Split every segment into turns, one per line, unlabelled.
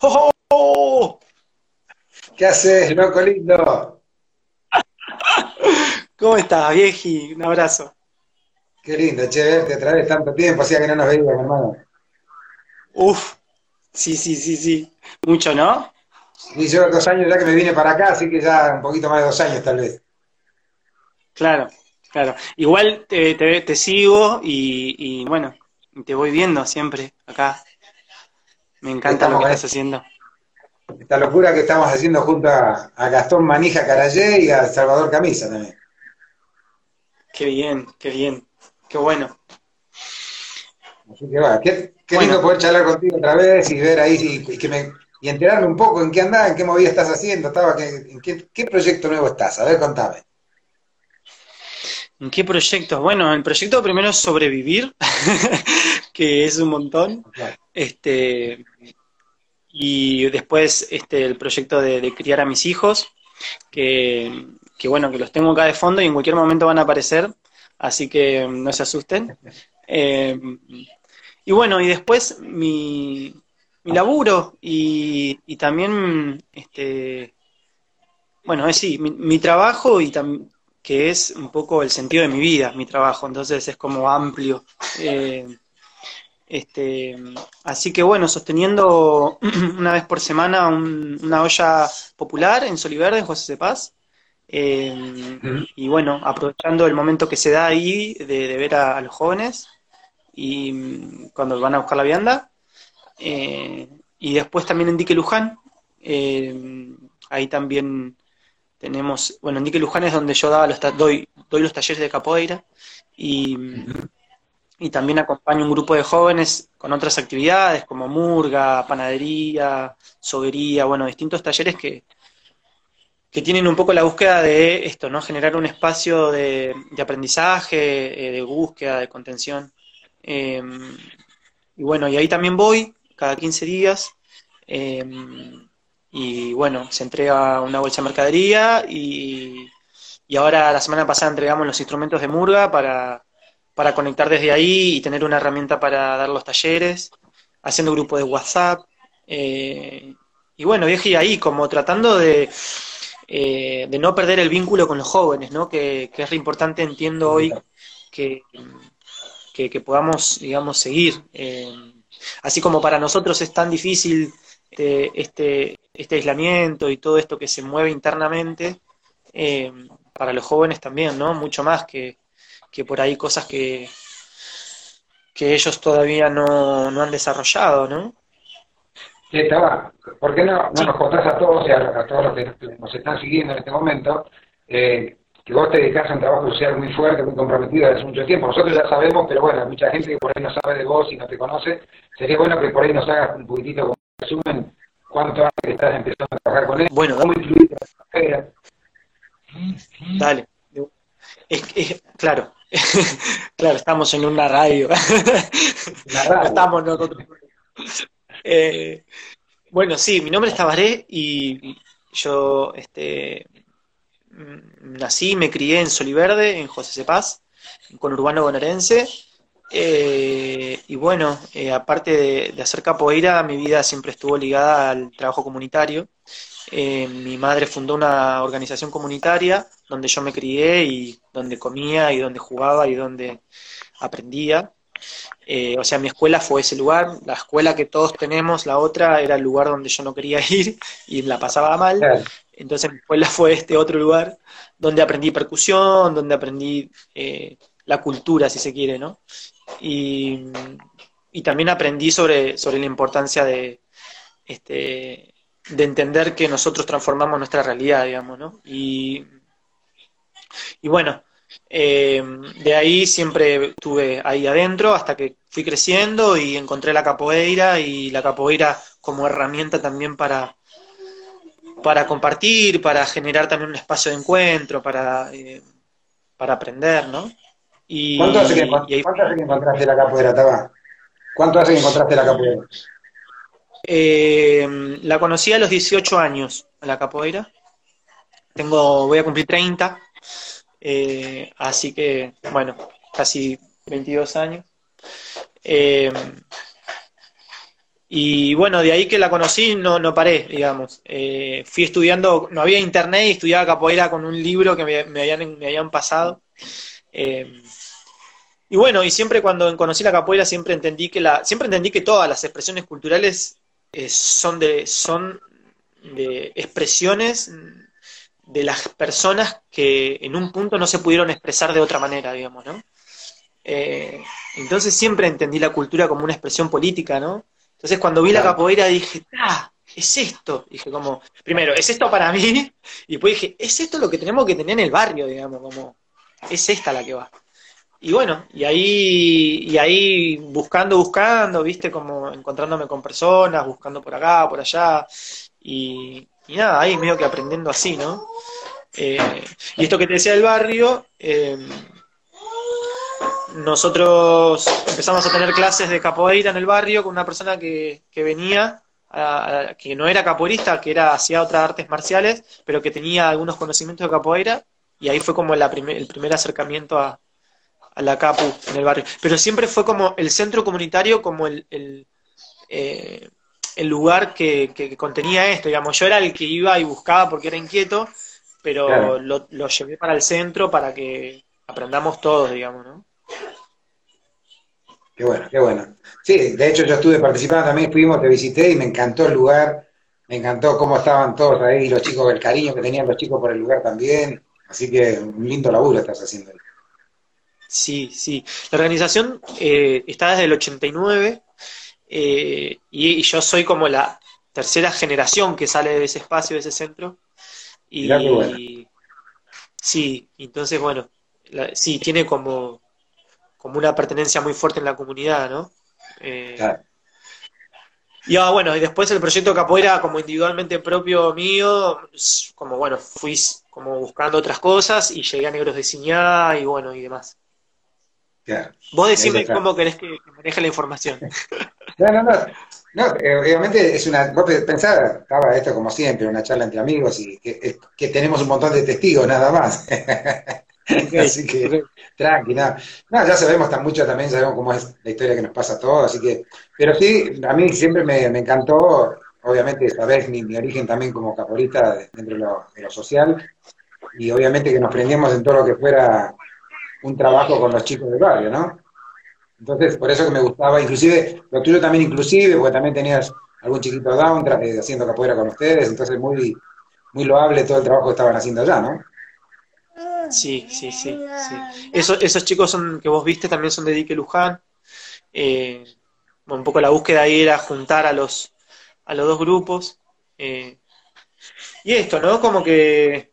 ¡Oh! oh!
¿Qué haces, loco lindo?
¿Cómo estás, vieji? Un abrazo.
Qué lindo, che, verte otra vez tanto tiempo, hacía que no nos veíamos, hermano.
Uf, sí, sí, sí, sí. Mucho, ¿no?
Y yo dos años ya que me vine para acá, así que ya un poquito más de dos años tal vez.
Claro, claro. Igual te, te, te sigo y, y, bueno, te voy viendo siempre acá. Me encanta lo que estás haciendo.
Esta locura que estamos haciendo junto a, a Gastón Manija Carayé y a Salvador Camisa también.
Qué bien, qué bien, qué bueno.
Así que va, qué, qué lindo poder charlar contigo otra vez y ver ahí y, que me, y enterarme un poco en qué andás, en qué movida estás haciendo, estaba, en qué, qué proyecto nuevo estás. A ver, contame.
¿En qué proyectos? Bueno, el proyecto primero es sobrevivir, que es un montón. Este, y después este, el proyecto de, criar a mis hijos, que, que, bueno, que los tengo acá de fondo y en cualquier momento van a aparecer, así que no se asusten. Eh, y bueno, y después mi, mi laburo y, y también, este, bueno, es sí, mi, mi trabajo y también que es un poco el sentido de mi vida, mi trabajo, entonces es como amplio. Eh, este, así que bueno, sosteniendo una vez por semana una olla popular en Soliverde, en José de Paz. Eh, y bueno, aprovechando el momento que se da ahí de, ver a, los jóvenes y mm, cuando van a buscar la vianda. Eh, y después también en Dique Luján, eh, ahí también tenemos, bueno, en Dique Luján es donde yo daba los doy, doy los talleres de capoeira y, y también acompaño un grupo de jóvenes con otras actividades como murga, panadería, sobería, bueno, distintos talleres que, que tienen un poco la búsqueda de esto, ¿no? Generar un espacio de, aprendizaje, eh, de búsqueda, de contención. Em, y bueno, y ahí también voy cada 15 días. Em, y bueno, se entrega una bolsa de mercadería y, y ahora la semana pasada entregamos los instrumentos de murga para para conectar desde ahí y tener una herramienta para dar los talleres, haciendo grupo de WhatsApp. Eh, y bueno, viaje ahí como tratando de, eh, de no perder el vínculo con los jóvenes, ¿no? Que, es re importante, entiendo hoy, que, que, podamos, digamos, seguir. Eh, así como para nosotros es tan difícil este, este aislamiento y todo esto que se mueve internamente, para los jóvenes también, ¿no? Mucho más que, que por ahí cosas que, que ellos todavía no, no han desarrollado, ¿no?
Sí, estaba. ¿Por qué no, no nos contás a todos y a, todos los que nos están siguiendo en este momento eh, que vos te dedicás a un trabajo social muy fuerte, muy comprometido desde hace mucho tiempo? Nosotros ya sabemos, pero bueno, hay mucha gente que por ahí no sabe de vos y no te conoce. Sería bueno que por ahí nos hagas un poquitito como resumen cuánto que estás empezando a trabajar con él,
bueno,
cómo influiste en la
Dale. Es, claro, claro, estamos en una radio. estamos nosotros. Eh, bueno, sí, mi nombre es Tabaré y yo este, nací, me crié en Soliverde, en José Cepaz, con Urbano bonaerense. Eh, y bueno, eh, aparte de, hacer capoeira, mi vida siempre estuvo ligada al trabajo comunitario. Mi madre fundó una organización comunitaria donde yo me crié y donde comía y donde jugaba y donde aprendía. Eh, o sea, mi escuela fue ese lugar, la escuela que todos tenemos, la otra era el lugar donde yo no quería ir y la pasaba mal. Entonces mi escuela fue este otro lugar donde aprendí percusión, donde aprendí eh, la cultura, si se quiere, ¿no? Y, y también aprendí sobre, sobre la importancia de, este, de entender que nosotros transformamos nuestra realidad, digamos, ¿no? Y y bueno, eh, de ahí siempre estuve ahí adentro hasta que fui creciendo y encontré la capoeira y la capoeira como herramienta también para, para compartir, para generar también un espacio de encuentro, para, eh, para aprender, ¿no?
Y, ¿Cuánto, hace que, encontraste la capoeira, Taba? ¿Cuánto hace que encontraste la capoeira?
Eh, la conocí a los 18 años, la capoeira. Tengo, voy a cumplir 30 eh, así que, bueno, casi 22 años. Eh, Y bueno, de ahí que la conocí no, no paré, digamos. Eh, fui estudiando, no había internet y estudiaba capoeira con un libro que me, habían, me habían pasado. Y bueno, y siempre cuando conocí la capoeira siempre entendí que la, siempre entendí que todas las expresiones culturales eh, son de, son de expresiones de las personas que en un punto no se pudieron expresar de otra manera, digamos, ¿no? entonces siempre entendí la cultura como una expresión política, ¿no? Entonces cuando vi la capoeira dije, ¡ah! Es esto. Dije como, primero, es esto para mí. Y después dije, es esto lo que tenemos que tener en el barrio, digamos, como, es esta la que va. Y bueno, y ahí, y ahí buscando, buscando, viste, como encontrándome con personas, buscando por acá, por allá. Y, nada, ahí medio que aprendiendo así, ¿no? Eh, y esto que te decía del barrio, eh, nosotros empezamos a tener clases de capoeira en el barrio con una persona que, que venía, que no era capoeirista, que era hacía otras artes marciales, pero que tenía algunos conocimientos de capoeira, y ahí fue como el primer acercamiento a, la capu en el barrio. Pero siempre fue como el centro comunitario, como el, el, eh, lugar que, contenía esto, digamos. Yo era el que iba y buscaba porque era inquieto, pero lo, lo llevé para el centro para que aprendamos todos, digamos, ¿no?
Qué bueno, qué bueno. Sí, de hecho yo estuve participando también, fuimos, te visité y me encantó el lugar, me encantó cómo estaban todos ahí, los chicos, el cariño que tenían los chicos por el lugar también. Así que un lindo laburo estás haciendo.
Sí, sí. La organización eh, está desde el 89 eh, y, yo soy como la tercera generación que sale de ese espacio, de ese centro. Y, sí, entonces bueno, sí, tiene como como una pertenencia muy fuerte en la comunidad, ¿no? Eh, y ah, bueno, y después el proyecto Capoeira como individualmente propio mío, como bueno, fui como buscando otras cosas y llegué a Negros de Ciñá y bueno, y demás. Vos decime cómo querés que, maneje la información.
No, no, no. No, eh, obviamente es una. Vos pensás, estaba esto como siempre, una charla entre amigos y que, que tenemos un montón de testigos nada más. así que, tranqui, nada. No, ya sabemos tan mucho también, sabemos cómo es la historia que nos pasa a todos, así que, pero sí, a mí siempre me, encantó, obviamente, saber mi, mi, origen también como caporista dentro de lo, social, y obviamente que nos prendíamos en todo lo que fuera un trabajo con los chicos del barrio, ¿no? Entonces, por eso que me gustaba, inclusive, lo tuyo también inclusive, porque también tenías algún chiquito down eh, haciendo capoeira con ustedes, entonces muy, muy loable todo el trabajo que estaban haciendo allá, ¿no?
Sí, sí, sí. sí. esos chicos son que vos viste también son de Dique Luján. Eh, un poco la búsqueda ahí era juntar a los, a los dos grupos. Eh, y esto, ¿no? Como que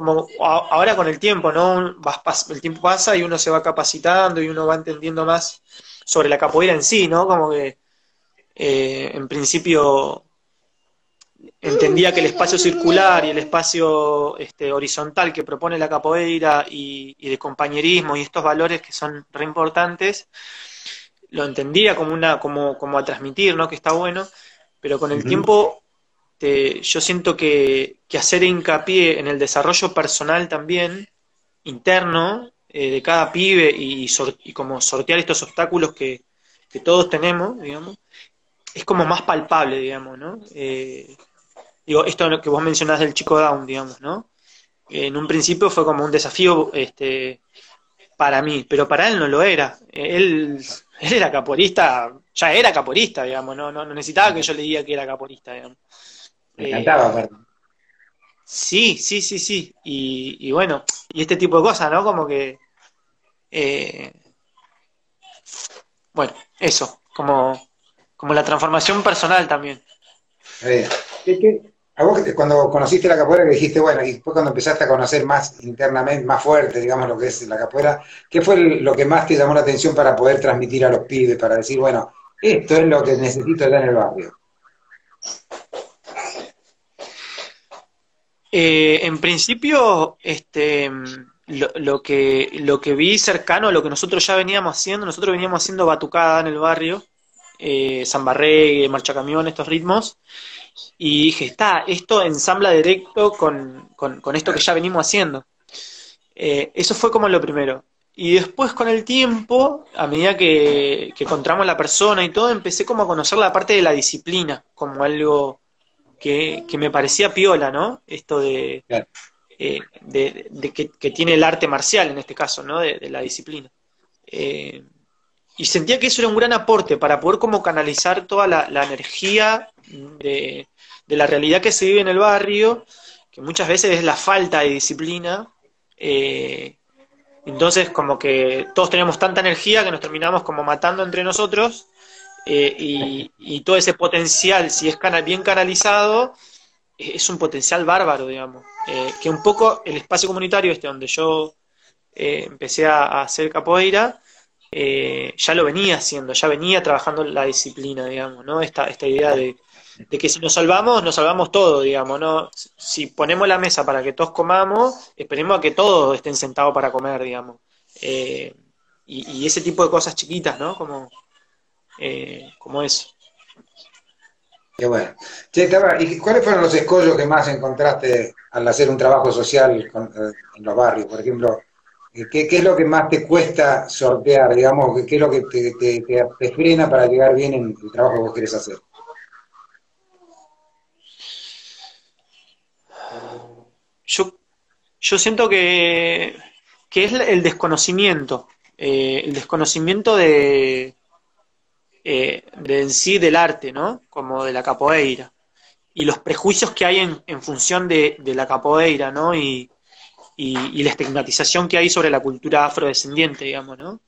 como ahora con el tiempo, ¿no? El tiempo pasa y uno se va capacitando y uno va entendiendo más sobre la capoeira en sí, ¿no? Como que eh, en principio entendía que el espacio circular y el espacio este, horizontal que propone la capoeira y, de compañerismo y estos valores que son re importantes, lo entendía como una, como, como a transmitir, ¿no? Que está bueno, pero con el tiempo yo siento que, hacer hincapié en el desarrollo personal también, interno, eh, de cada pibe y, y, como sortear estos obstáculos que, todos tenemos, digamos, es como más palpable, digamos, ¿no? Eh, digo, esto que vos mencionás del chico Down, digamos, ¿no? En un principio fue como un desafío este, para mí, pero para él no lo era. Él, era caporista, ya era caporista, digamos, no, no, necesitaba que yo le diga que era caporista, digamos.
Me encantaba, perdón. Eh,
sí, sí, sí, sí. Y, y, bueno, y este tipo de cosas, ¿no? Como que. Eh, bueno, eso, como, como la transformación personal también.
¿Qué, qué, a vos cuando conociste la capoeira que dijiste, bueno, y después cuando empezaste a conocer más internamente, más fuerte, digamos, lo que es la capoeira, ¿qué fue lo que más te llamó la atención para poder transmitir a los pibes, para decir, bueno, esto es lo que necesito allá en el barrio?
Eh, en principio, este, lo, que, lo que vi cercano a lo que nosotros ya veníamos haciendo, nosotros veníamos haciendo batucada en el barrio, eh, Zambarré, Marcha Camión, estos ritmos, y dije, está, esto ensambla directo con, con, esto que ya venimos haciendo. Eh, eso fue como lo primero. y después con el tiempo, a medida que, que encontramos la persona y todo, empecé como a conocer la parte de la disciplina, como algo que, que me parecía piola, ¿no? Esto de, eh, de, que, tiene el arte marcial en este caso, ¿no? De, la disciplina. Eh, y sentía que eso era un gran aporte para poder como canalizar toda la, energía de, la realidad que se vive en el barrio, que muchas veces es la falta de disciplina. Eh, entonces, como que todos tenemos tanta energía que nos terminamos como matando entre nosotros y, y, todo ese potencial, si es bien canalizado, es un potencial bárbaro, digamos. Eh, que un poco el espacio comunitario este donde yo eh, empecé a, hacer capoeira, eh, ya lo venía haciendo, ya venía trabajando la disciplina, digamos, ¿no? Esta, esta idea de, que si nos salvamos, nos salvamos todo, digamos, ¿no? Si ponemos la mesa para que todos comamos, esperemos a que todos estén sentados para comer, digamos. y, y, ese tipo de cosas chiquitas, ¿no? Como, como eso.
Qué bueno. ¿y cuáles fueron los escollos que más encontraste al hacer un trabajo social eh, en los barrios? Por ejemplo, eh, ¿qué, es lo que más te cuesta sortear, digamos? ¿Qué es lo que te, frena para llegar bien en el trabajo que vos querés hacer?
Yo, yo siento que, que es el desconocimiento, eh, el desconocimiento de, eh, de en sí del arte, ¿no? Como de la capoeira. Y los prejuicios que hay en, en función de, la capoeira, ¿no? Y, y, la estigmatización que hay sobre la cultura afrodescendiente, digamos, ¿no?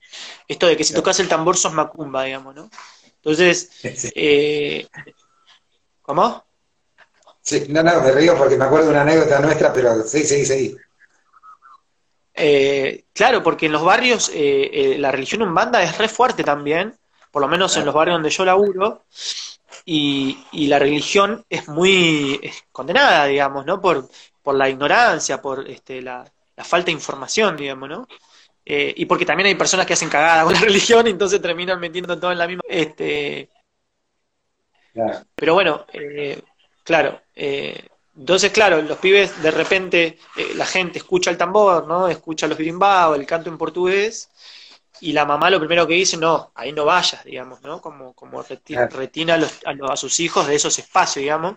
Esto de que si tocas el tambor sos macumba, digamos, ¿no? Entonces, eh, ¿cómo?
Sí, no, no, me río porque me acuerdo de una anécdota nuestra, pero sí, sí, sí.
Eh, claro, porque en los barrios eh, eh, la religión umbanda es re fuerte también, por lo menos en los barrios donde yo laburo, y, y la religión es muy condenada, digamos, ¿no? Por, por la ignorancia, por este, la, falta de información, digamos, ¿no? Eh, y porque también hay personas que hacen cagada con la religión, y entonces terminan metiendo todo en la misma. Este, Pero bueno, eh, claro. Eh, entonces, claro, los pibes de repente, la gente escucha el tambor, ¿no? Escucha los birimbaos, el canto en portugués, y la mamá lo primero que dice, no, ahí no vayas, digamos, ¿no? Como, como retina, a, los, a, sus hijos de esos espacios, digamos.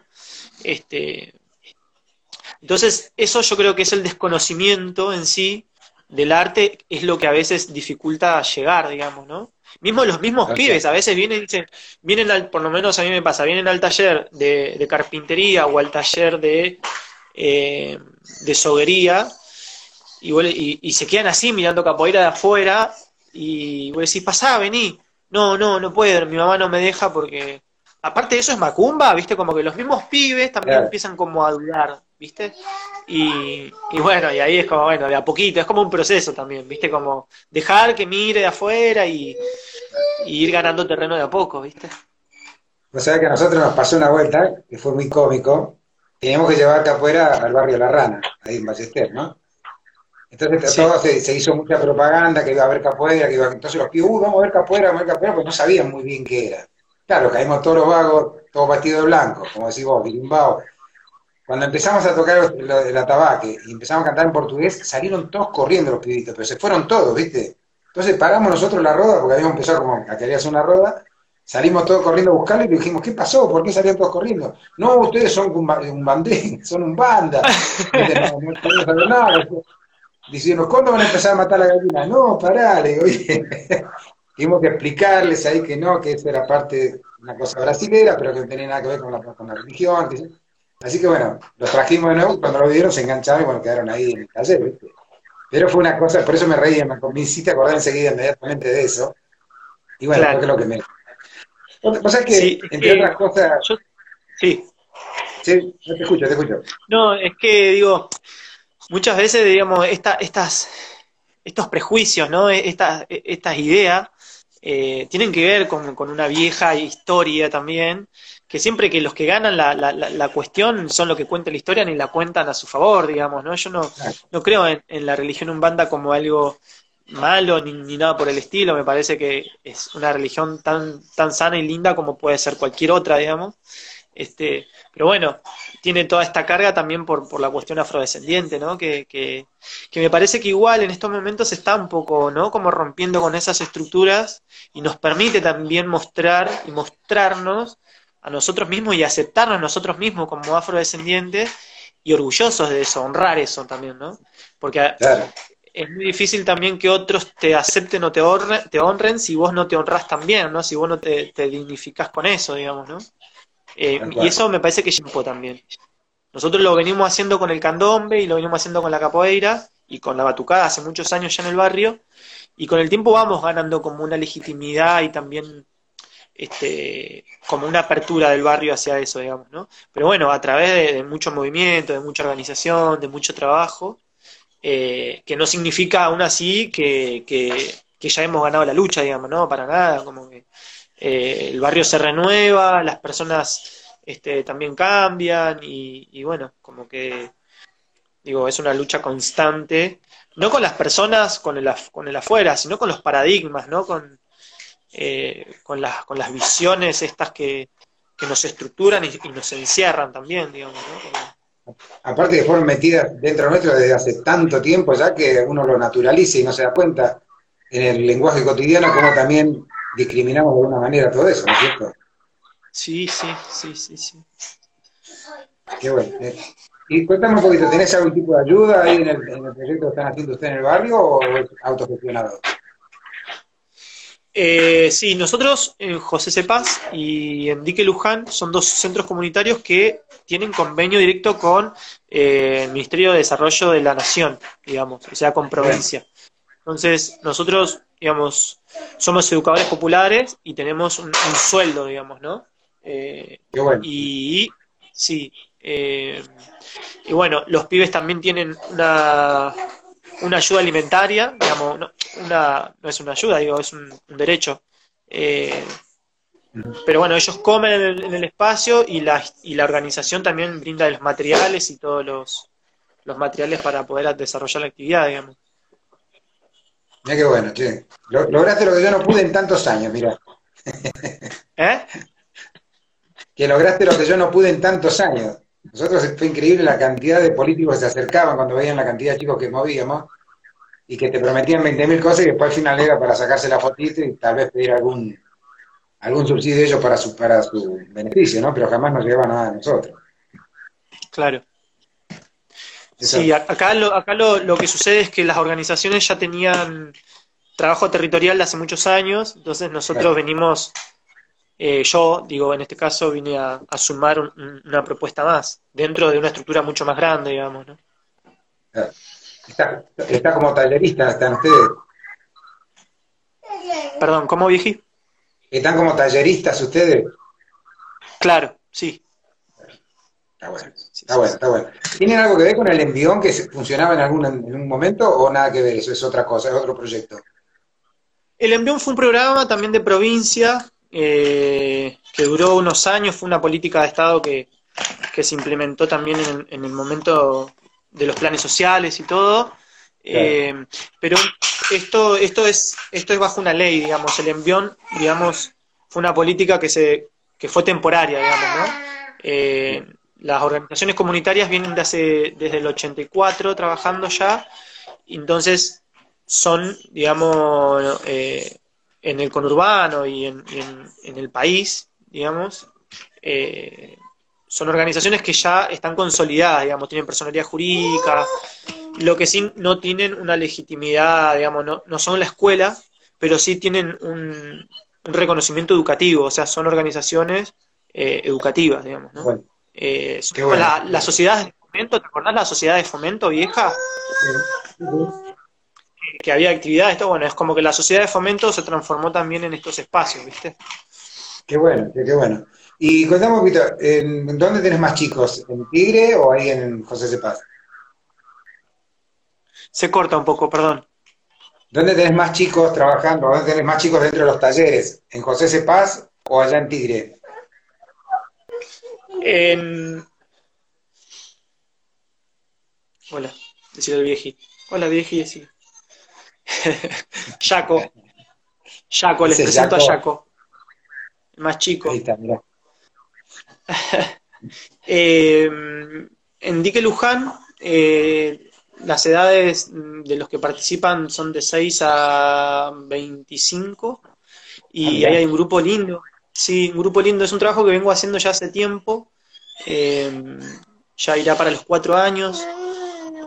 Este, entonces, eso yo creo que es el desconocimiento en sí del arte, es lo que a veces dificulta llegar, digamos, ¿no? Mismo los mismos pibes, a veces vienen, dicen, vienen al, por lo menos a mí me pasa, vienen al taller de, carpintería o al taller de, eh, de soguería y, y, y, se quedan así mirando capoeira de afuera y vos decís, pasá, vení. No, no, no puedo, mi mamá no me deja porque... Aparte de eso es macumba, ¿viste? Como que los mismos pibes también empiezan como a dudar, ¿viste? Y, y, bueno, y ahí es como, bueno, de a poquito, es como un proceso también, ¿viste? Como dejar que mire de afuera y, ir ganando terreno de a poco, ¿viste?
O sea que a nosotros nos pasó una vuelta, que fue muy cómico, teníamos que llevarte afuera al barrio La Rana, ahí en Ballester, ¿no? Entonces todo se, hizo mucha propaganda que iba a haber capoeira, que iba, entonces los pibes, uh, vamos a ver capoeira, vamos a ver capoeira, pues no sabían muy bien qué era. Claro, caímos todos los vagos, todos vestidos de blanco, como decís vos, birimbao. Cuando empezamos a tocar el atabaque y empezamos a cantar en portugués, salieron todos corriendo los pibitos, pero se fueron todos, ¿viste? Entonces paramos nosotros la roda, porque habíamos empezado como a querer hacer una roda, salimos todos corriendo a buscarlo y dijimos, ¿qué pasó? ¿Por qué salían todos corriendo? No, ustedes son un, bandén, son un banda. no, no, no, diciendo, ¿cuándo van a empezar a matar a la gallina? No, pará, le digo, Tuvimos que explicarles ahí que no, que eso era parte, una cosa brasilera, pero que no tenía nada que ver con la, con la religión. Así que bueno, los trajimos de nuevo, cuando lo vieron se engancharon y bueno, quedaron ahí en el taller, ¿viste? Pero fue una cosa, por eso me reí, me, me hiciste acordar enseguida inmediatamente de eso. Y bueno, claro. lo que me... O sea que, entre otras cosas...
sí.
Sí, te escucho, te escucho.
No, es que digo, muchas veces, digamos, estas, estos prejuicios, ¿no? E, estas, e, estas ideas eh, tienen que ver con, una vieja historia también, que siempre que los que ganan la, la, la, cuestión son los que cuentan la historia ni la cuentan a su favor, digamos, ¿no? Yo no, no creo en, la religión umbanda como algo malo ni, ni, nada por el estilo, me parece que es una religión tan, tan sana y linda como puede ser cualquier otra, digamos. Este, pero bueno, tiene toda esta carga también por, por la cuestión afrodescendiente, ¿no? Que, que, que, me parece que igual en estos momentos está un poco, ¿no? Como rompiendo con esas estructuras y nos permite también mostrar y mostrarnos a nosotros mismos y aceptarnos a nosotros mismos como afrodescendientes y orgullosos de eso, honrar eso también, ¿no? Porque es muy difícil también que otros te acepten o te honren, te honren si vos no te honras también, ¿no? Si vos no te, te dignificás con eso, digamos, ¿no? Eh, y eso me parece que es tiempo también. Nosotros lo venimos haciendo con el candombe y lo venimos haciendo con la capoeira y con la batucada hace muchos años ya en el barrio y con el tiempo vamos ganando como una legitimidad y también este, como una apertura del barrio hacia eso, digamos, ¿no? Pero bueno, a través de, mucho movimiento, de mucha organización, de mucho trabajo, eh, que no significa aún así que, que, que, ya hemos ganado la lucha, digamos, ¿no? Para nada, como que eh, el barrio se renueva, las personas este, también cambian y, bueno, como que digo, es una lucha constante, no con las personas, con el, con el afuera, sino con los paradigmas, ¿no? Con, eh, con, las, con las visiones estas que, que nos estructuran y, nos encierran también, digamos, ¿no?
Aparte que fueron metidas dentro nuestro desde hace tanto tiempo ya que uno lo naturaliza y no se da cuenta en el lenguaje cotidiano como también discriminamos de alguna manera todo eso, ¿no es cierto?
Sí, sí, sí, sí, sí.
Qué bueno. Eh. Y cuéntame un poquito, ¿tenés algún tipo de ayuda ahí en el, proyecto que están haciendo ustedes en el barrio o es autogestionado?
Eh, sí, nosotros en José Cepaz y en Dique Luján son dos centros comunitarios que tienen convenio directo con eh, el Ministerio de Desarrollo de la Nación, digamos, o sea, con provincia. Entonces, nosotros, digamos, somos educadores populares y tenemos un, sueldo, digamos, ¿no?
Eh, Qué bueno.
Y sí, eh, y bueno, los pibes también tienen una, una ayuda alimentaria, digamos, no, una, no es una ayuda, digo, es un, derecho. Eh, pero bueno, ellos comen en el, espacio y la, y la organización también brinda los materiales y todos los, los materiales para poder desarrollar la actividad, digamos.
Mira qué bueno, che. Lograste lo que yo no pude en tantos años, mira.
¿Eh?
Que lograste lo que yo no pude en tantos años. Nosotros fue increíble la cantidad de políticos que se acercaban cuando veían la cantidad de chicos que movíamos y que te prometían 20.000 cosas y después al final era para sacarse la fotito y tal vez pedir algún algún subsidio de ellos para su, para su beneficio, ¿no? Pero jamás nos lleva nada a nosotros.
Claro. Sí, acá, lo, acá lo, lo, que sucede es que las organizaciones ya tenían trabajo territorial de hace muchos años, entonces nosotros venimos, eh, yo digo, en este caso vine a, sumar una propuesta más, dentro de una estructura mucho más grande, digamos, ¿no?
Está, está como tallerista, están ustedes.
Perdón, ¿cómo vieji?
¿Están como talleristas ustedes?
Claro, sí.
Está bueno, está bueno, está bueno. ¿Tienen algo que ver con el envión que funcionaba en algún en un momento o nada que ver? Eso es otra cosa, es otro proyecto.
El envión fue un programa también de provincia eh, que duró unos años, fue una política de Estado que, se implementó también en, el momento de los planes sociales y todo. Eh, pero esto, esto es, esto es bajo una ley, digamos, el envión, digamos, fue una política que se, que fue temporaria, digamos, ¿no? Eh, las organizaciones comunitarias vienen de hace, desde el 84 trabajando ya, entonces son, digamos, eh, en el conurbano y en, el país, digamos, eh, son organizaciones que ya están consolidadas, digamos, tienen personalidad jurídica, lo que sí no tienen una legitimidad, digamos, no, no son la escuela, pero sí tienen un, reconocimiento educativo, o sea, son organizaciones eh, educativas, digamos, ¿no? Eh, la, sociedad de fomento, ¿te acordás la sociedad de fomento vieja? Que, había actividades, esto, bueno, es como que la sociedad de fomento se transformó también en estos espacios, ¿viste?
Qué bueno, qué, bueno. Y contame un poquito, ¿en dónde tenés más chicos? ¿En Tigre o ahí en José Cepaz?
Se corta un poco, perdón.
¿Dónde tenés más chicos trabajando? ¿Dónde tenés más chicos dentro de los talleres? ¿En José Cepaz o allá en Tigre?
Hola, decía el vieji. Hola, vieji, decía. Yaco. Yaco, les presento a Yaco. El más chico.
Ahí está, mirá.
Eh, en Dique Luján, eh, las edades de los que participan son de 6 a 25 y ahí hay un grupo lindo. Sí, un grupo lindo. Es un trabajo que vengo haciendo ya hace tiempo. Eh, ya irá para los cuatro años.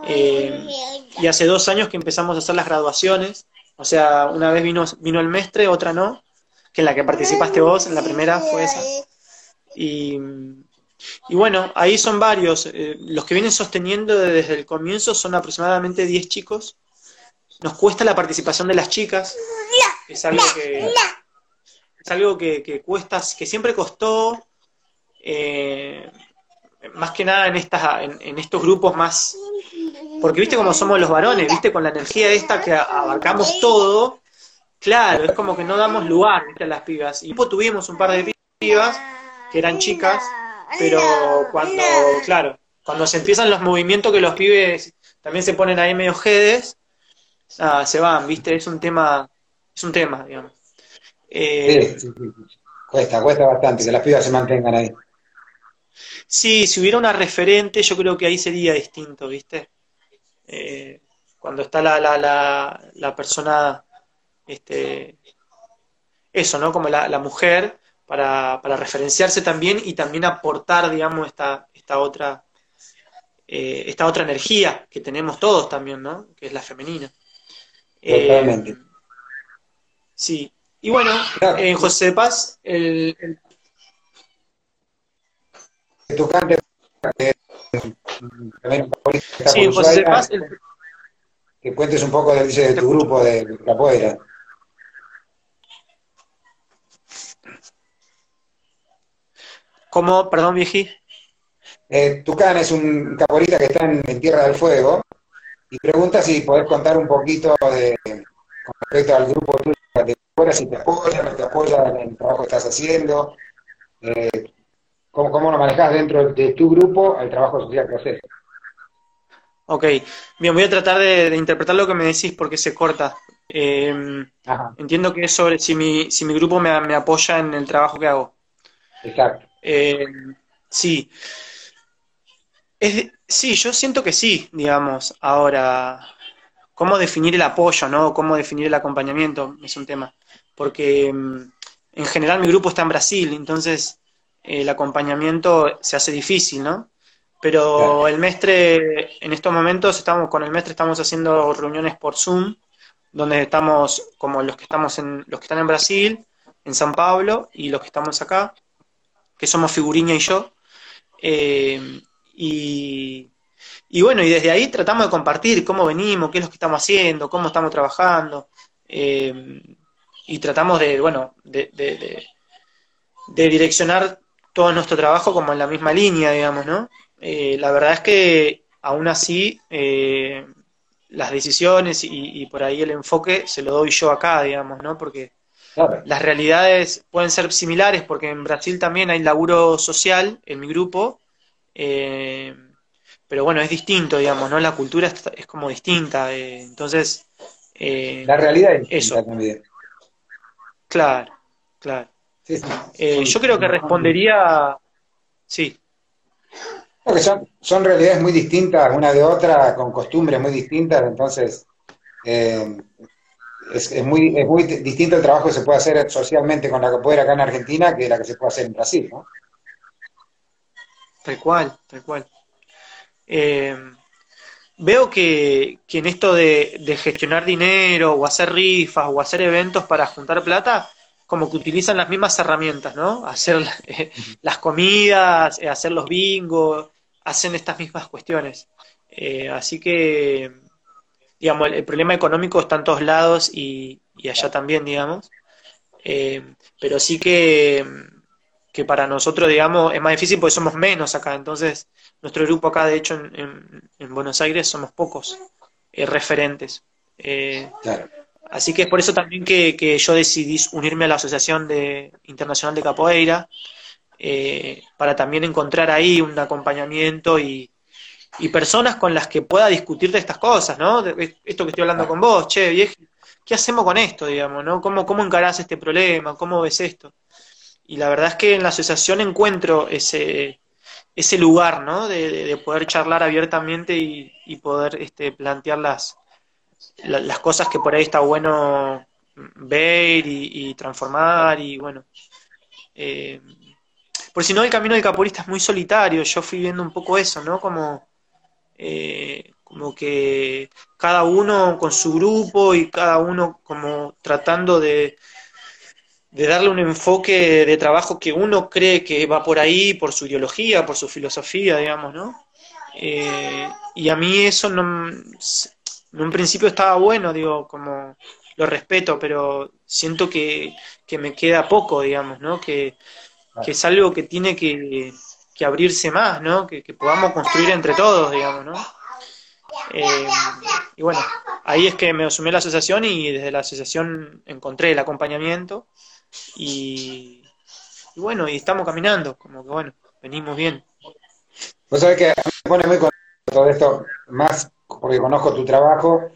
y hace dos años que empezamos a hacer las graduaciones. O sea, una vez vino, vino el mestre, otra no, que en la que participaste vos, en la primera fue esa. Y, y bueno, ahí son varios. Eh, los que vienen sosteniendo desde el comienzo son aproximadamente 10 chicos. Nos cuesta la participación de las chicas. Es algo que, es algo que, cuesta, que siempre costó, eh, más que nada en, estas, en, estos grupos más... Porque viste cómo somos los varones, viste con la energía esta que abarcamos todo. Claro, es como que no damos lugar a las pibas. Y pues tuvimos un par de pibas que eran chicas pero cuando, claro, cuando se empiezan los movimientos que los pibes también se ponen ahí medio jedes, se van, ¿viste? Es un tema, es un tema, digamos.
Eh, sí, sí, sí. Cuesta, cuesta bastante que las pibas se mantengan ahí.
Sí, si hubiera una referente, yo creo que ahí sería distinto, ¿viste? Eh, cuando está la, la, la, la persona, este, eso, ¿no? Como la, la mujer, para, para referenciarse también y también aportar, digamos, esta, esta otra eh, esta otra energía que tenemos todos también, ¿no? Que es la femenina.
Totalmente. Eh,
sí. Y bueno, en José Paz, el, el...
sí, José Paz, que cuentes un poco de, de tu grupo de capoeira.
¿Cómo? Perdón, viejí.
Eh, Tucán es un caporista que está en, Tierra del Fuego y pregunta si podés contar un poquito de, con respecto al grupo tuyo, de si te apoya, no te apoya en el trabajo que estás haciendo, eh, cómo, cómo, lo manejas dentro de tu grupo el trabajo social que haces.
Ok, bien, voy a tratar de, interpretar lo que me decís porque se corta. Eh, entiendo que es sobre si mi, si mi grupo me, me apoya en el trabajo que hago.
Exacto.
Eh, sí. sí, yo siento que sí, digamos. Ahora, ¿cómo definir el apoyo, no? ¿Cómo definir el acompañamiento? Es un tema. Porque mm, en general mi grupo está en Brasil, entonces el acompañamiento se hace difícil, ¿no? Pero el mestre, en estos momentos estamos con el mestre estamos haciendo reuniones por Zoom, donde estamos como los que estamos en los que están en Brasil, en San Pablo y los que estamos acá que somos Figuriña y yo. Eh, y, bueno, y desde ahí tratamos de compartir cómo venimos, qué es lo que estamos haciendo, cómo estamos trabajando. Eh, y tratamos de, bueno, de, de, direccionar todo nuestro trabajo como en la misma línea, digamos, ¿no? Eh, la verdad es que aún así las decisiones y, y, por ahí el enfoque se lo doy yo acá, digamos, ¿no? Porque las realidades pueden ser similares porque en Brasil también hay laburo social en mi grupo, eh, pero bueno, es distinto, digamos, ¿no? La cultura es, como distinta, eh, entonces...
Eh, la realidad es eso. también.
Claro, claro. yo creo que respondería... Sí.
Porque son, son realidades muy distintas una de otra, con costumbres muy distintas, entonces es, es, muy, es muy distinto el trabajo que se puede hacer socialmente con la capoeira acá en Argentina que la que se puede hacer en Brasil, ¿no?
Tal cual, tal cual. Eh, veo que, que, en esto de, de, gestionar dinero o hacer rifas o hacer eventos para juntar plata, como que utilizan las mismas herramientas, ¿no? Hacer eh, las comidas, eh, hacer los bingos, hacen estas mismas cuestiones. Eh, así que digamos, el, problema económico está en todos lados y, allá también, digamos. Eh, pero sí que, que para nosotros, digamos, es más difícil porque somos menos acá. Entonces, nuestro grupo acá, de hecho, en, en, Buenos Aires somos pocos eh, referentes. Eh, así que es por eso también que, que, yo decidí unirme a la Asociación de, Internacional de Capoeira, para también encontrar ahí un acompañamiento y, y personas con las que pueda discutir de estas cosas, ¿no? esto que estoy hablando con vos, che, viejo, ¿qué hacemos con esto, digamos, ¿no? ¿Cómo, cómo encarás este problema? ¿Cómo ves esto? Y la verdad es que en la asociación encuentro ese, ese lugar, ¿no? De, poder charlar abiertamente y, poder este, plantear las, las cosas que por ahí está bueno ver y, transformar y bueno. Eh, por si no, el camino del caporista es muy solitario. Yo fui viendo un poco eso, ¿no? Como, eh, como que cada uno con su grupo y cada uno como tratando de, de darle un enfoque de trabajo que uno cree que va por ahí, por su ideología, por su filosofía, digamos, ¿no? Eh, y a mí eso no, en un principio estaba bueno, digo, como lo respeto, pero siento que, que me queda poco, digamos, ¿no? Que, que es algo que tiene que, que abrirse más, ¿no? Que, que, podamos construir entre todos, digamos, ¿no? Eh, y bueno, ahí es que me asumí la asociación y desde la asociación encontré el acompañamiento y, bueno, y estamos caminando, como que bueno, venimos bien.
Vos sabés que me pone muy contento todo esto, más porque conozco tu trabajo.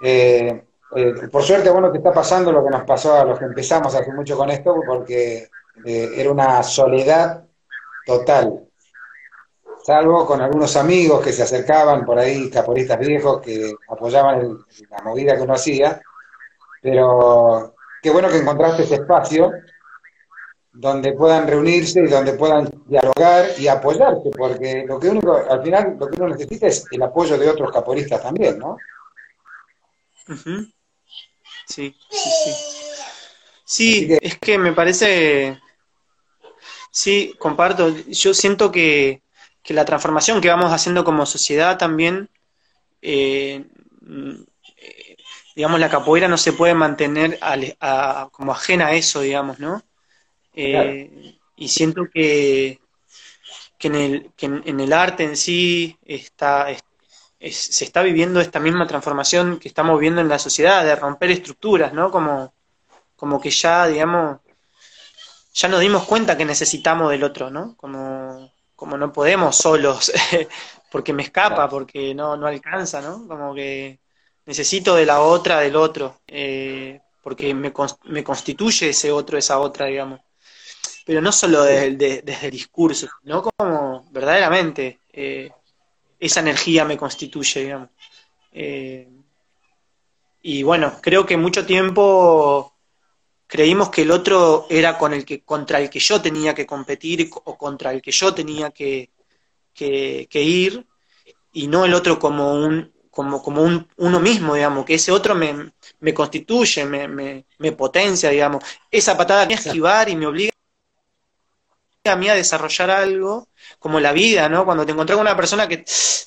Eh, eh, por suerte, bueno, te está pasando lo que nos pasó a los que empezamos hace mucho con esto, porque eh, era una soledad total. Salvo con algunos amigos que se acercaban por ahí, caporistas viejos, que apoyaban la movida que uno hacía, pero qué bueno que encontraste ese espacio donde puedan reunirse y donde puedan dialogar y apoyarse, porque lo que único, al final lo que uno necesita es el apoyo de otros caporistas también, ¿no?
Sí, sí, sí. Sí, es que me parece, sí, comparto, yo siento que, que la transformación que vamos haciendo como sociedad también eh, digamos, la capoeira no se puede mantener como ajena a eso, digamos, ¿no? Eh, y siento que, que, en el, que en, el arte en sí está, se está viviendo esta misma transformación que estamos viendo en la sociedad, de romper estructuras, ¿no? Como, como que ya, digamos, ya nos dimos cuenta que necesitamos del otro, ¿no? Como, como no podemos solos, porque me escapa, porque no, no alcanza, ¿no? Como que necesito de la otra, del otro, eh, porque me, me, constituye ese otro, esa otra, digamos. Pero no solo desde, el discurso, sino como verdaderamente eh, esa energía me constituye, digamos. Eh, y bueno, creo que mucho tiempo creímos que el otro era con el que, contra el que yo tenía que competir o contra el que yo tenía que, que ir, y no el otro como un, como, como un, uno mismo, digamos, que ese otro me, me constituye, me, me, me, potencia, digamos. Esa patada que esquivar y me obliga a mí a desarrollar algo, como la vida, ¿no? Cuando te encontrás con una persona que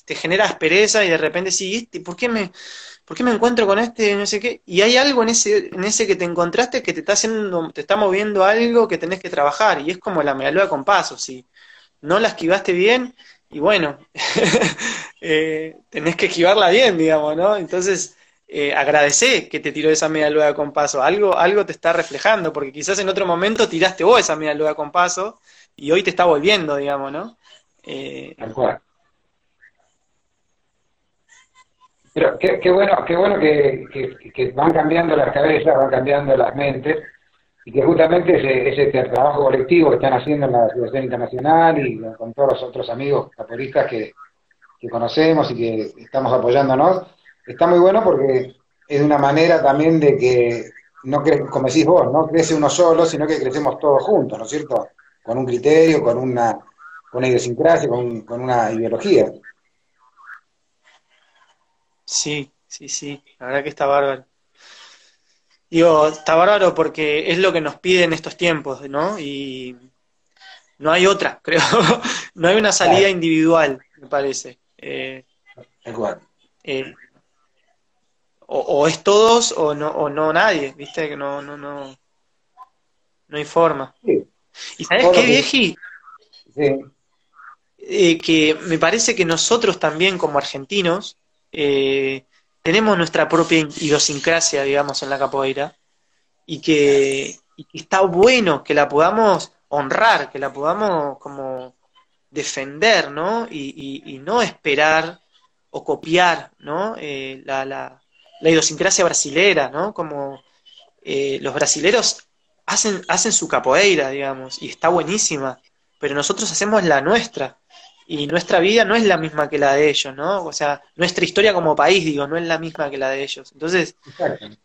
te genera aspereza y de repente sí, ¿por qué me, por qué me encuentro con este, no sé qué? Y hay algo en ese, en ese que te encontraste que te está haciendo, te está moviendo algo que tenés que trabajar, y es como la medalúa con pasos, si no la esquivaste bien, y bueno, eh, tenés que esquivarla bien, digamos, ¿no? Entonces, eh, agradecé que te tiró esa media luega con paso, algo, algo te está reflejando, porque quizás en otro momento tiraste vos esa media luega con paso y hoy te está volviendo, digamos, ¿no?
Eh, Tal cual. Pero qué, bueno, qué bueno que, que, van cambiando las cabezas, van cambiando las mentes, y que justamente ese, ese trabajo colectivo que están haciendo en la Asociación Internacional y con todos los otros amigos caporistas que, conocemos y que estamos apoyándonos, está muy bueno porque es una manera también de que no como decís vos, no crece uno solo, sino que crecemos todos juntos, ¿no es cierto? Con un criterio, con una, con una idiosincrasia, con, con una ideología.
Sí, sí, sí, la verdad que está bárbaro. Digo, está bárbaro porque es lo que nos piden estos tiempos, ¿no? Y no hay otra, creo. no hay una salida individual, me parece. Eh, eh, o, es todos o no, o no nadie, ¿viste? Que no, no, no, no hay forma. ¿Y sabes qué, vieji? Sí. Eh, que me parece que nosotros también como argentinos eh, tenemos nuestra propia idiosincrasia, digamos, en la capoeira, y que, está bueno que la podamos honrar, que la podamos como defender, ¿no? Y, no esperar o copiar, ¿no? Eh, la, la, la, idiosincrasia brasilera, ¿no? Como eh, los brasileros hacen, hacen su capoeira, digamos, y está buenísima, pero nosotros hacemos la nuestra, y nuestra vida no es la misma que la de ellos, ¿no? O sea, nuestra historia como país, digo, no es la misma que la de ellos. Entonces,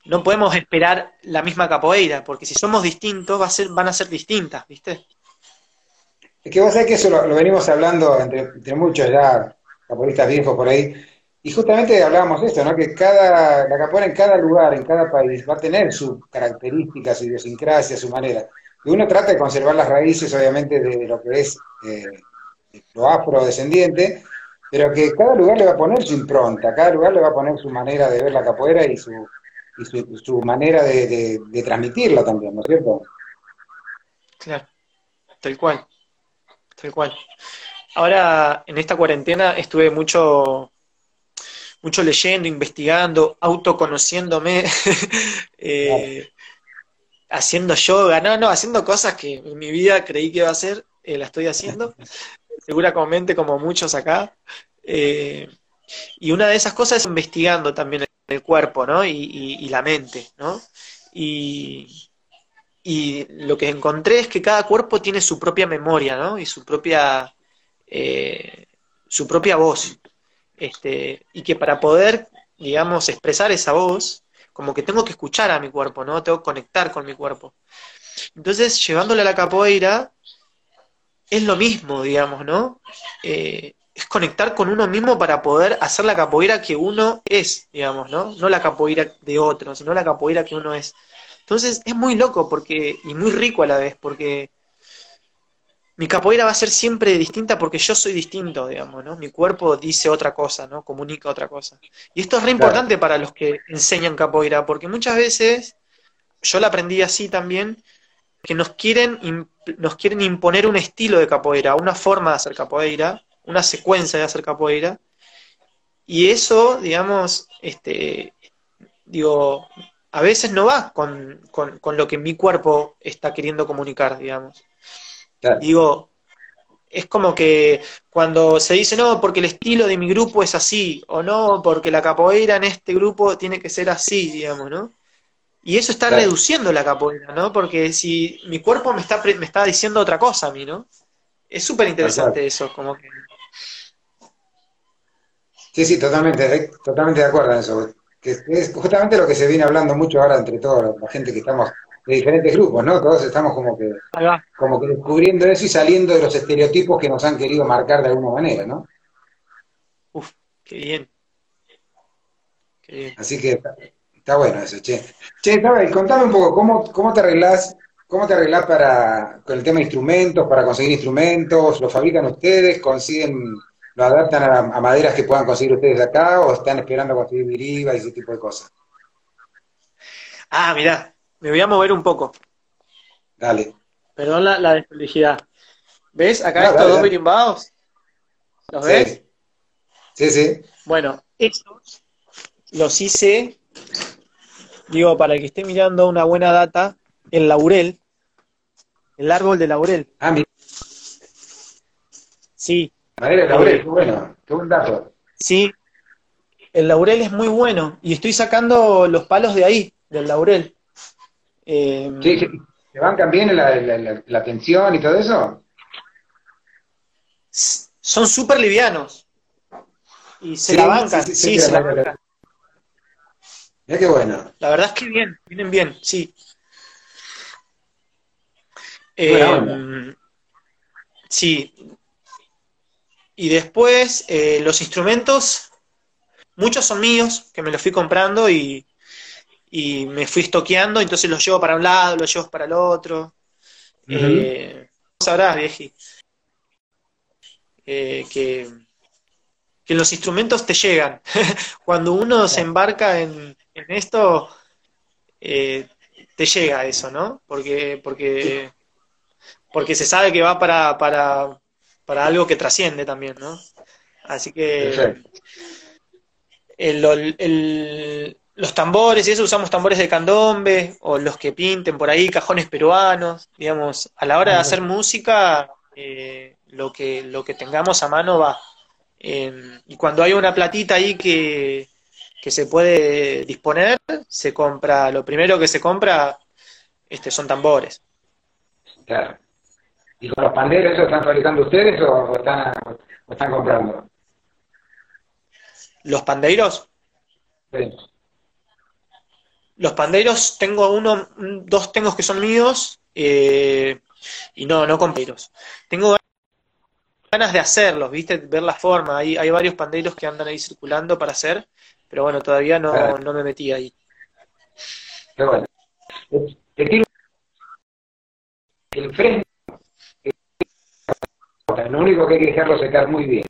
no podemos esperar la misma capoeira, porque si somos distintos, va a ser, van a ser distintas, ¿viste?
Es que vos sabés que eso lo, venimos hablando entre, muchos ya capoeiristas viejos por ahí, y justamente hablábamos de esto, ¿no? Que cada, la capoeira en cada lugar, en cada país, va a tener sus características, su idiosincrasia, su manera. Y uno trata de conservar las raíces, obviamente, de lo que es eh, lo afrodescendiente, pero que cada lugar le va a poner su impronta, cada lugar le va a poner su manera de ver la capoeira y su, y su, manera de, transmitirla también, ¿no es cierto?
Claro, tal cual, tal cual. Ahora, en esta cuarentena estuve mucho, mucho leyendo, investigando, autoconociéndome, eh, haciendo yoga, no, no, haciendo cosas que en mi vida creí que iba a hacer, eh, la estoy haciendo. seguramente como muchos acá. Eh, y una de esas cosas es investigando también el cuerpo, ¿no? Y, la mente, ¿no? Y, y, lo que encontré es que cada cuerpo tiene su propia memoria, ¿no? Y su propia, eh, su propia voz. Este, y que para poder, digamos, expresar esa voz, como que tengo que escuchar a mi cuerpo, ¿no? Tengo que conectar con mi cuerpo. Entonces, llevándole a la capoeira, es lo mismo, digamos, ¿no? Eh, es conectar con uno mismo para poder hacer la capoeira que uno es, digamos, ¿no? No la capoeira de otro, sino la capoeira que uno es. Entonces es muy loco porque y muy rico a la vez, porque mi capoeira va a ser siempre distinta porque yo soy distinto, digamos, ¿no? Mi cuerpo dice otra cosa, ¿no? Comunica otra cosa. Y esto es re importante para los que enseñan capoeira, porque muchas veces, yo la aprendí así también, que nos quieren, nos quieren imponer un estilo de capoeira, una forma de hacer capoeira, una secuencia de hacer capoeira, y eso, digamos, este, digo, a veces no va con, lo que mi cuerpo está queriendo comunicar, digamos. Digo, es como que cuando se dice, no, porque el estilo de mi grupo es así, o no, porque la capoeira en este grupo tiene que ser así, digamos, ¿no? Y eso está reduciendo la capoeira, ¿no? Porque si mi cuerpo me está, me está diciendo otra cosa a mí, ¿no? Es súper interesante eso, como que...
Sí, sí, totalmente, totalmente de acuerdo en eso. Que es justamente lo que se viene hablando mucho ahora entre toda la gente que estamos de diferentes grupos, ¿no? Todos estamos como que, como que descubriendo eso y saliendo de los estereotipos que nos han querido marcar de alguna manera, ¿no?
Uf, qué bien.
Qué bien. Así que Está bueno eso, che. Che, y contame un poco, ¿cómo, cómo te arreglás, cómo te arreglás para, con el tema de instrumentos, para conseguir instrumentos? ¿Lo fabrican ustedes? ¿Consiguen, lo adaptan a, maderas que puedan conseguir ustedes de acá o están esperando conseguir viriba y ese tipo de cosas?
Ah, mirá, me voy a mover un poco.
Dale.
Perdón la, la ¿Ves acá estos dos birimbados? ¿Los ves?
Sí, sí.
Bueno, estos los hice digo, para el que esté mirando una buena data, el laurel, el árbol de laurel.
Ah, mira.
Sí.
Madera laurel, qué bueno, qué buen dato.
Sí, el laurel es muy bueno y estoy sacando los palos de ahí, del laurel.
Eh, sí, sí. ¿Se bancan bien la, la, tensión y todo eso?
Son súper livianos. Y se la bancan, sí, se la bancan.
Mira qué bueno.
La verdad es que bien, vienen bien, sí. Eh, sí. Y después, eh, los instrumentos, muchos son míos, que me los fui comprando y, y me fui estoqueando, entonces los llevo para un lado, los llevo para el otro. Eh, sabrás, vieji, que, que los instrumentos te llegan. Cuando uno se embarca en, en esto eh, te llega eso, ¿no? Porque, porque, porque se sabe que va para, para, para algo que trasciende también, ¿no? Así que los tambores, y eso usamos tambores de candombe, o los que pinten por ahí, cajones peruanos, digamos, a la hora de hacer música, eh, lo, que, lo que tengamos a mano va. y cuando hay una platita ahí que, que se puede disponer, se compra, lo primero que se compra este, son tambores.
Claro. ¿Y con los panderos eso están fabricando ustedes o están, o están comprando?
¿Los pandeiros?
Sí.
Los pandeiros, tengo uno, dos tengo que son míos, eh, y no, no pandeiros. Tengo ganas de hacerlos, ¿viste? Ver la forma. Hay, hay varios pandeiros que andan ahí circulando para hacer, pero bueno, todavía no, no me metí ahí.
Qué bueno. Te tiro el fresno. Lo único que hay que dejarlo secar muy bien.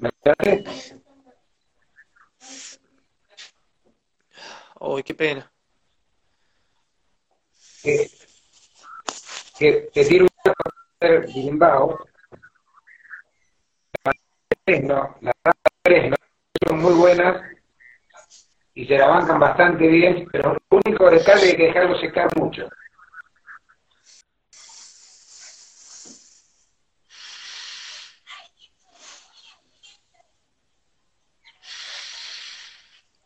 ¿Me Uy, qué pena.
Que, que, que tiene un birimbao, no, las tres no son muy buenas y se la bancan bastante bien, pero lo único detalle es que dejarlo secar mucho.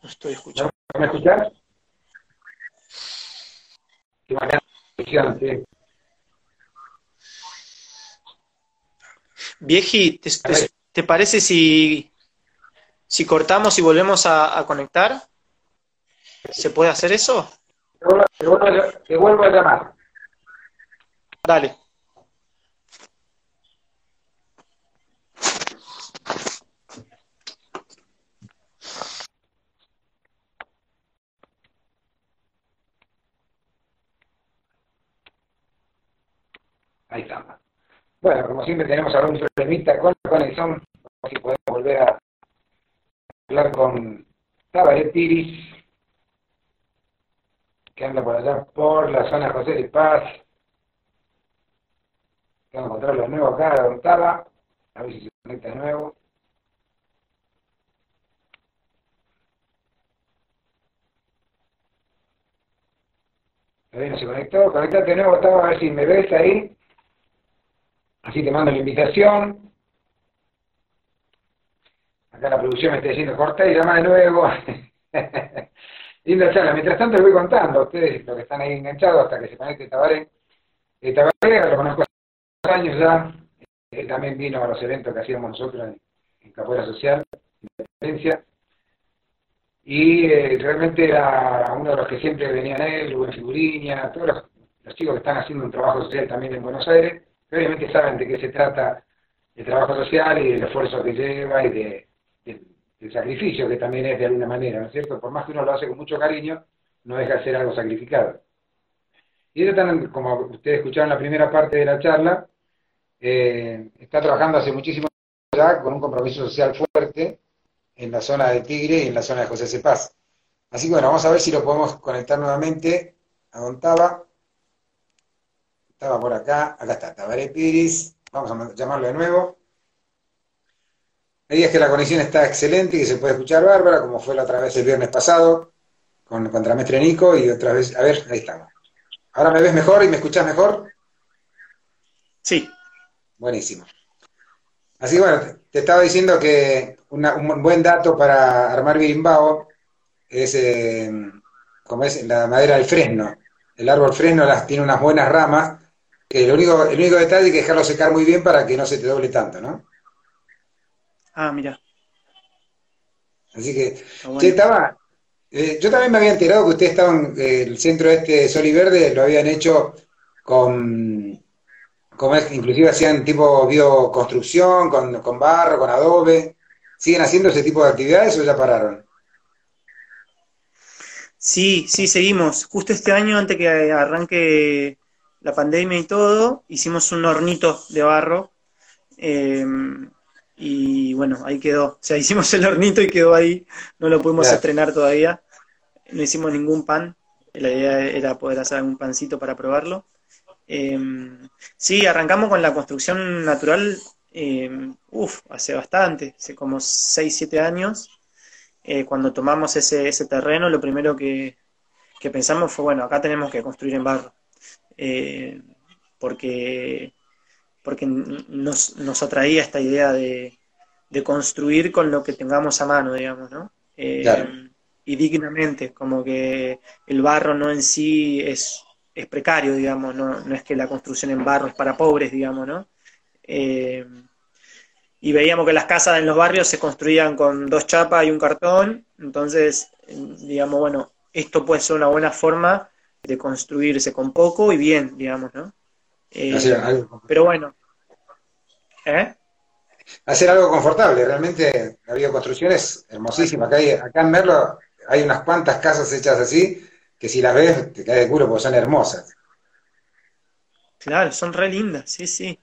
No estoy escuchando.
¿Me escuchas?
Vieji, ¿te, parece si, si cortamos y volvemos a, conectar? ¿Se puede hacer eso?
te vuelvo a llamar.
Dale.
Ahí está. Bueno, como siempre tenemos algún problemita con la conexión, si podemos volver a hablar con Tabaret Piris, que anda por allá por la zona José de Paz. Vamos a encontrarlo de nuevo acá, donde estaba. A ver si se conecta de nuevo. Todavía no se conectó. Conectate de nuevo, estaba a ver si me ves ahí. Así te mando la invitación. Acá la producción me está diciendo corta y llama de nuevo. Linda charla. Mientras tanto les voy contando a ustedes, los que están ahí enganchados hasta que se conecte Tabaré. Eh, Tabaré lo conozco hace años ya. Él también vino a los eventos que hacíamos nosotros en, en Capoeira Social, Independencia. Y eh, realmente era uno de los que siempre venían él, Rubén Figuriña, todos los, chicos que están haciendo un trabajo social también en Buenos Aires obviamente saben de qué se trata el trabajo social y del esfuerzo que lleva y de, del sacrificio que también es de alguna manera, ¿no es cierto? Por más que uno lo hace con mucho cariño, no deja de ser algo sacrificado. Y están, como ustedes escucharon en la primera parte de la charla, eh, está trabajando hace muchísimo ya con un compromiso social fuerte en la zona de Tigre y en la zona de José Cepaz. Así que bueno, vamos a ver si lo podemos conectar nuevamente a Dontaba estaba por acá, acá está, Tabaré Piris, vamos a llamarlo de nuevo. Me digas que la conexión está excelente y que se puede escuchar bárbara, como fue la otra vez el viernes pasado, con Contramestre Nico, y otra vez, a ver, ahí estamos. ¿Ahora me ves mejor y me escuchas mejor?
Sí.
Buenísimo. Así que bueno, te estaba diciendo que un buen dato para armar birimbao es, eh, como es la madera del fresno. El árbol fresno las, tiene unas buenas ramas que el único, el único detalle es que dejarlo secar muy bien para que no se te doble tanto, ¿no?
Ah, mira.
Así que, estaba, eh, yo también me había enterado que ustedes estaban, eh, el centro este Sol y Verde lo habían hecho con, como es, inclusive hacían tipo bioconstrucción, con, con barro, con adobe. ¿Siguen haciendo ese tipo de actividades o ya pararon?
Sí, sí, seguimos. Justo este año, antes que arranque la pandemia y todo, hicimos un hornito de barro. Eh, y bueno, ahí quedó. O sea, hicimos el hornito y quedó ahí. No lo pudimos estrenar todavía. No hicimos ningún pan. La idea era poder hacer algún pancito para probarlo. Eh, sí, arrancamos con la construcción natural, eh, uff, hace bastante, hace como 6, 7 años. cuando tomamos ese, ese terreno, lo primero que, que pensamos fue, bueno, acá tenemos que construir en barro eh, porque, porque nos, nos, atraía esta idea de, de construir con lo que tengamos a mano, digamos, ¿no? Eh, y dignamente, como que el barro no en sí es, es precario, digamos, no, no es que la construcción en barro es para pobres, digamos, ¿no? Eh, y veíamos que las casas en los barrios se construían con dos chapas y un cartón, entonces, digamos, bueno, esto puede ser una buena forma de construirse con poco y bien, digamos, ¿no? Eh, pero bueno.
¿Eh? Hacer algo confortable, realmente la bioconstrucción es hermosísima. Acá, hay, acá en Merlo hay unas cuantas casas hechas así que si las ves te cae de culo porque son hermosas.
Claro, son re lindas, sí, sí.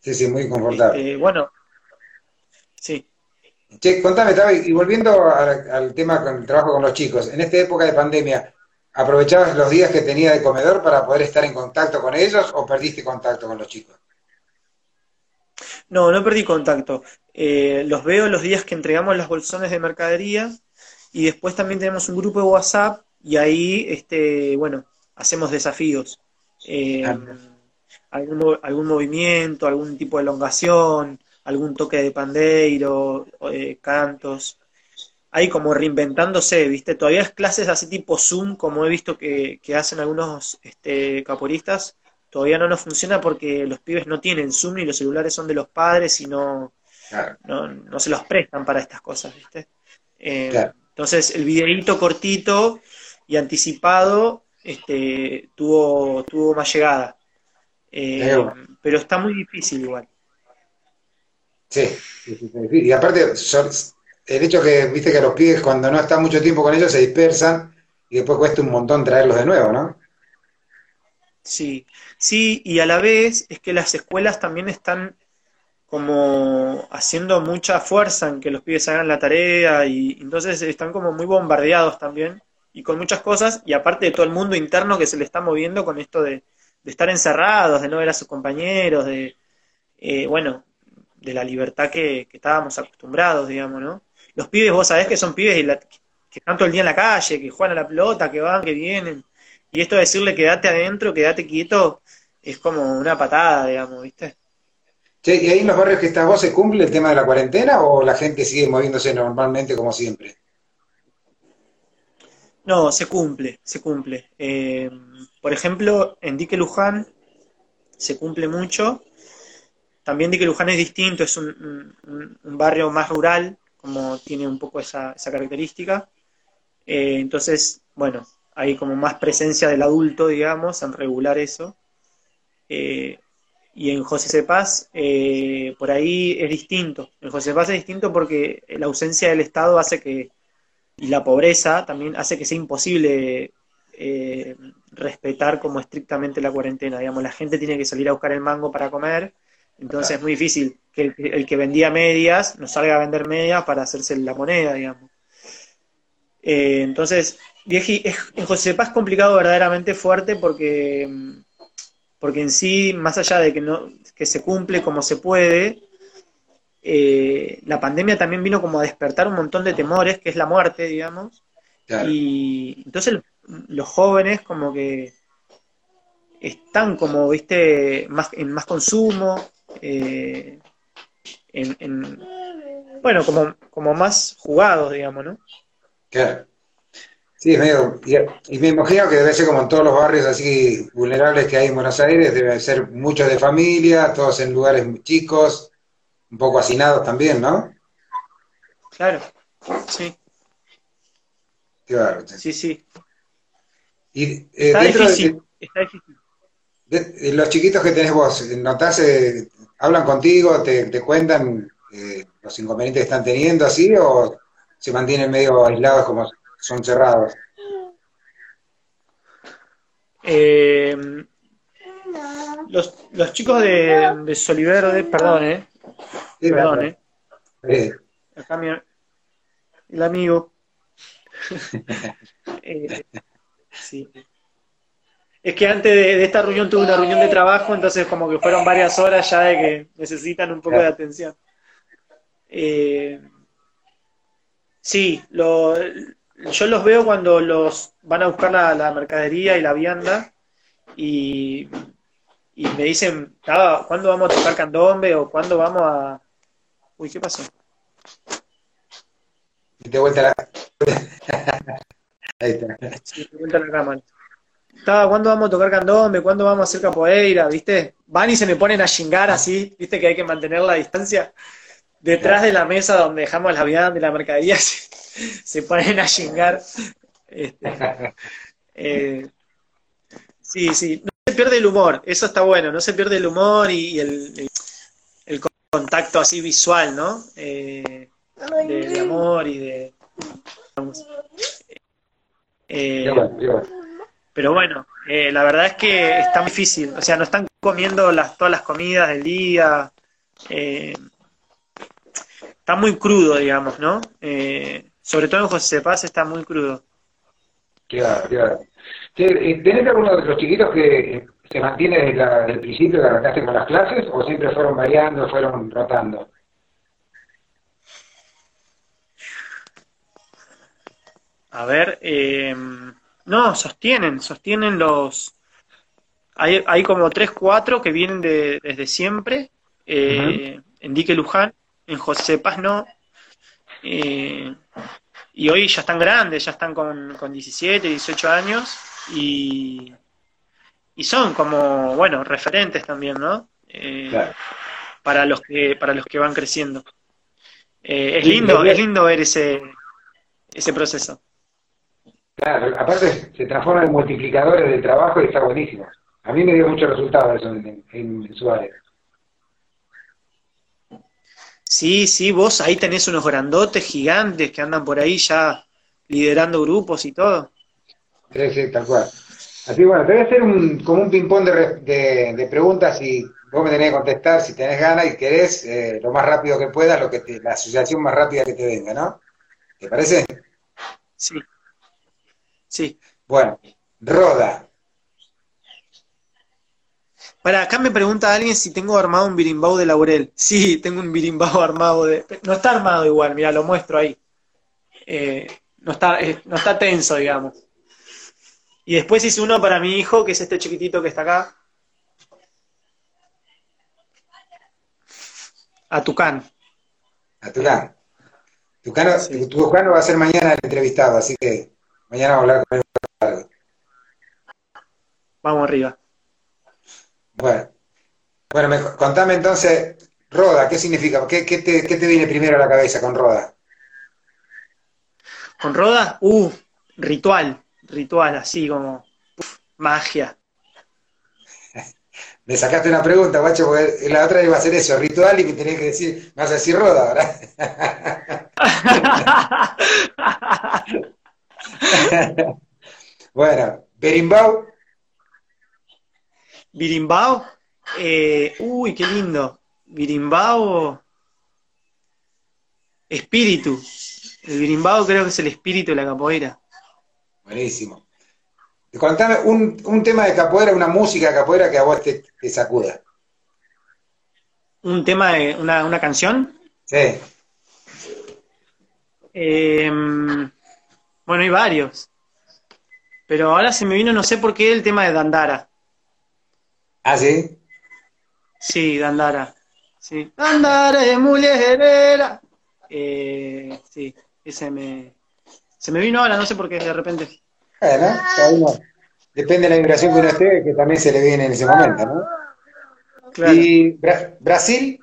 Sí, sí, muy confortable.
Este, bueno, sí.
Che, contame, y volviendo al, tema con el trabajo con los chicos, en esta época de pandemia, ¿aprovechabas los días que tenía de comedor para poder estar en contacto con ellos o perdiste contacto con los chicos?
No, no perdí contacto. Eh, los veo los días que entregamos los bolsones de mercadería y después también tenemos un grupo de WhatsApp y ahí, este, bueno, hacemos desafíos. Eh, ah, algún, algún movimiento, algún tipo de elongación, algún toque de pandeiro, eh, cantos. Ahí como reinventándose, ¿viste? Todavía es clases así tipo Zoom, como he visto que, hacen algunos este, caporistas, todavía no nos funciona porque los pibes no tienen Zoom y los celulares son de los padres y no, no, se los prestan para estas cosas, ¿viste? Eh, entonces el videíto cortito y anticipado este, tuvo, tuvo más llegada. Eh, pero está muy difícil igual.
Sí, y aparte, el hecho que, viste que los pibes cuando no están mucho tiempo con ellos se dispersan y después cuesta un montón traerlos de nuevo, ¿no?
Sí, sí, y a la vez es que las escuelas también están como haciendo mucha fuerza en que los pibes hagan la tarea y entonces están como muy bombardeados también y con muchas cosas y aparte de todo el mundo interno que se le está moviendo con esto de, de estar encerrados, de no ver a sus compañeros, de, eh, bueno, de la libertad que, estábamos acostumbrados, digamos, ¿no? Los pibes, vos sabés que son pibes que están todo el día en la calle, que juegan a la pelota, que van, que vienen. Y esto de decirle quédate adentro, quédate quieto, es como una patada, digamos, ¿viste?
Che, ¿y ahí en los barrios que estás vos se cumple el tema de la cuarentena o la gente sigue moviéndose normalmente como siempre?
No, se cumple, se cumple. Eh, por ejemplo, en Dique Luján se cumple mucho. También Dique Luján es distinto, es un, barrio más rural, como tiene un poco esa, característica. Eh, entonces, bueno, hay como más presencia del adulto, digamos, en regular eso. Eh, y en José Cepaz, por ahí es distinto. En José Cepaz es distinto porque la ausencia del Estado hace que y la pobreza también hace que sea imposible eh, respetar como estrictamente la cuarentena. Digamos, la gente tiene que salir a buscar el mango para comer, entonces es muy difícil que el, que vendía medias no salga a vender medias para hacerse la moneda, digamos. Eh, entonces, en José Paz es complicado verdaderamente fuerte porque, porque en sí, más allá de que, no, que se cumple como se puede, eh, la pandemia también vino como a despertar un montón de temores, que es la muerte, digamos. Y entonces los jóvenes como que están como, viste, más, en más consumo, eh, en, bueno, como, como más jugados, digamos, ¿no?
Claro. Sí, es medio, y, me imagino que debe ser como en todos los barrios así vulnerables que hay en Buenos Aires, deben ser muchos de familia, todos en lugares muy chicos, un poco hacinados también, ¿no?
Claro, sí.
Claro.
Sí, sí.
Y, eh, está, difícil, está difícil. los chiquitos que tenés vos, ¿notás, eh, hablan contigo, te, te cuentan eh, los inconvenientes que están teniendo así o se mantienen medio aislados como son cerrados?
los, los chicos de, de Soliverde, perdón, eh, Perdón, ¿eh? Acá mi, el amigo. Eh, sí. Es que antes de, esta reunión tuve una reunión de trabajo, entonces como que fueron varias horas ya de que necesitan un poco de atención. Eh, sí, lo, yo los veo cuando los van a buscar la, la mercadería y la vianda y y me dicen, ¿cuándo vamos a tocar candombe o cuándo vamos a, Uy, ¿qué pasó?
Te vuelta la... Ahí está.
Sí, te vuelta la cámara. Estaba, ¿cuándo vamos a tocar candombe? ¿Cuándo vamos a hacer capoeira? ¿Viste? Van y se me ponen a chingar así, ¿viste? Que hay que mantener la distancia. Detrás de la mesa donde dejamos la vianda y la mercadería se, se ponen a chingar. Este, eh, sí, sí. No se pierde el humor, eso está bueno. No se pierde el humor y, el, el, el contacto así visual, ¿no? Eh, de, de amor y de... Eh, pero bueno, eh, la verdad es que está muy difícil. O sea, no están comiendo las, todas las comidas del día. eh, está muy crudo, digamos, ¿no? Eh, sobre todo en José Paz está muy crudo.
Claro, claro. Eh, ¿Tenés alguno de los chiquitos que se mantiene desde, la- desde el principio que arrancaste con las clases o siempre fueron variando, fueron rotando?
A ver, eh, no, sostienen, sostienen los... Hay, hay como tres, cuatro que vienen de, desde siempre. eh, En Dique Luján, en José Paz no. Eh, y hoy ya están grandes, ya están con, con 17, 18 años. Y, y son como, bueno, referentes también, ¿no? Eh,
Claro.
para los que, para los que van creciendo. Eh, es lindo, es lindo ver ese, ese proceso.
Claro, aparte se transforman en multiplicadores de trabajo y está buenísimo. A mí me dio mucho resultado eso en, en, en su área.
Sí, sí, vos ahí tenés unos grandotes gigantes que andan por ahí ya liderando grupos y todo.
Sí, sí, tal cual. Así bueno, te voy a hacer un, como un ping-pong de, re- de, de preguntas y vos me tenés que contestar si tenés ganas y querés eh, lo más rápido que puedas, lo que te- la asociación más rápida que te venga, ¿no? ¿Te parece?
Sí. Sí.
Bueno, Roda.
Para acá me pregunta alguien si tengo armado un birimbau de laurel. Sí, tengo un birimbau armado de. No está armado igual, mira, lo muestro ahí. Eh, no está, eh, no está tenso, digamos. Y después hice uno para mi hijo, que es este chiquitito que está acá. A Tucán.
A Tucán. Tucano,
Sí.
tu Tucano va a ser mañana el entrevistado, así que mañana vamos a hablar con él.
Vamos arriba.
Bueno, bueno me, contame entonces, Roda, ¿qué significa? ¿Qué, qué te, qué te viene primero a la cabeza con Roda?
Con Roda, uh, ritual, ritual, así como uf, magia.
Me sacaste una pregunta, guacho, porque la otra iba a ser eso, ritual, y me tenés que decir, me vas a decir Roda, ¿verdad? bueno, Berimbau,
Birimbao, eh, uy, qué lindo. Birimbao, espíritu. El birimbao creo que es el espíritu de la capoeira.
buenísimo. Contame un, un tema de capoeira, una música de capoeira que a vos te, te sacuda.
Un tema de una, una canción.
Sí,
Eh, bueno, hay varios. Pero ahora se me vino, no sé por qué, el tema de Dandara.
Ah, sí,
Sí, Dandara. Sí. Dandara es mulherera. Eh, sí, ese me. Se me vino ahora, no sé por qué, de repente.
bueno, cada uno, depende de la vibración que uno esté, que también se le viene en ese momento, ¿no?
Claro.
Y Bra- Brasil,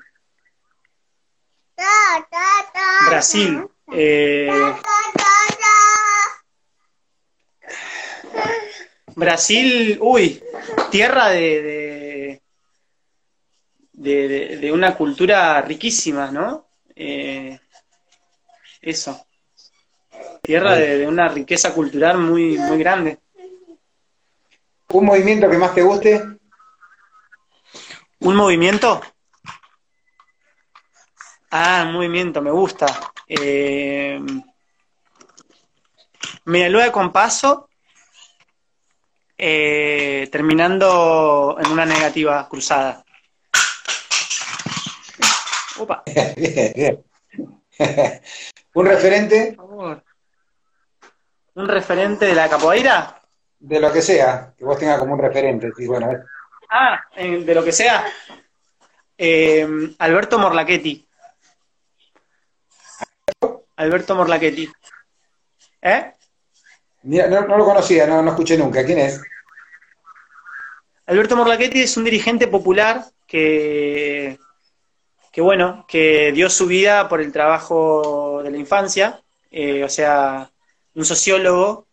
Brasil. Eh, Brasil, uy, tierra de, de, de, de- de una cultura riquísima, ¿no? Eh, eso. Tierra de, de una riqueza cultural muy, muy grande.
un movimiento que más te guste,
¿Un movimiento? Ah, un movimiento, me gusta. Eh, Media con paso, eh, terminando en una negativa cruzada. Opa,
bien, bien. un referente
por favor. ¿Un referente de la capoeira?
de lo que sea, que vos tengas como un referente, sí, bueno,
Ah, eh, de lo que sea. Eh, Alberto Morlachetti. Alberto Morlachetti. ¿Eh?
no, lo conocía, no, no escuché nunca. ¿Quién es?
Alberto Morlachetti es un dirigente popular que, que bueno, que dio su vida por el trabajo de la infancia, eh, o sea, un sociólogo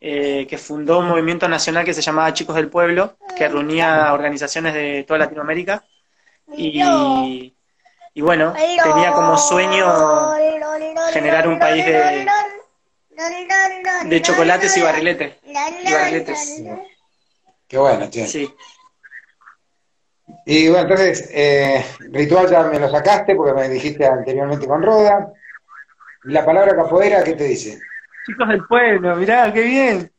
eh, que fundó un movimiento nacional que se llamaba Chicos del Pueblo, que reunía organizaciones de toda Latinoamérica. Y, y bueno, tenía como sueño generar un país de, de chocolates y barriletes. Y barriletes.
Qué bueno, tío. Sí. Y bueno, entonces, eh, ritual ya me lo sacaste porque me dijiste anteriormente con Roda. ¿Y la palabra capoeira qué te dice?
Chicos del pueblo, mirá, qué bien.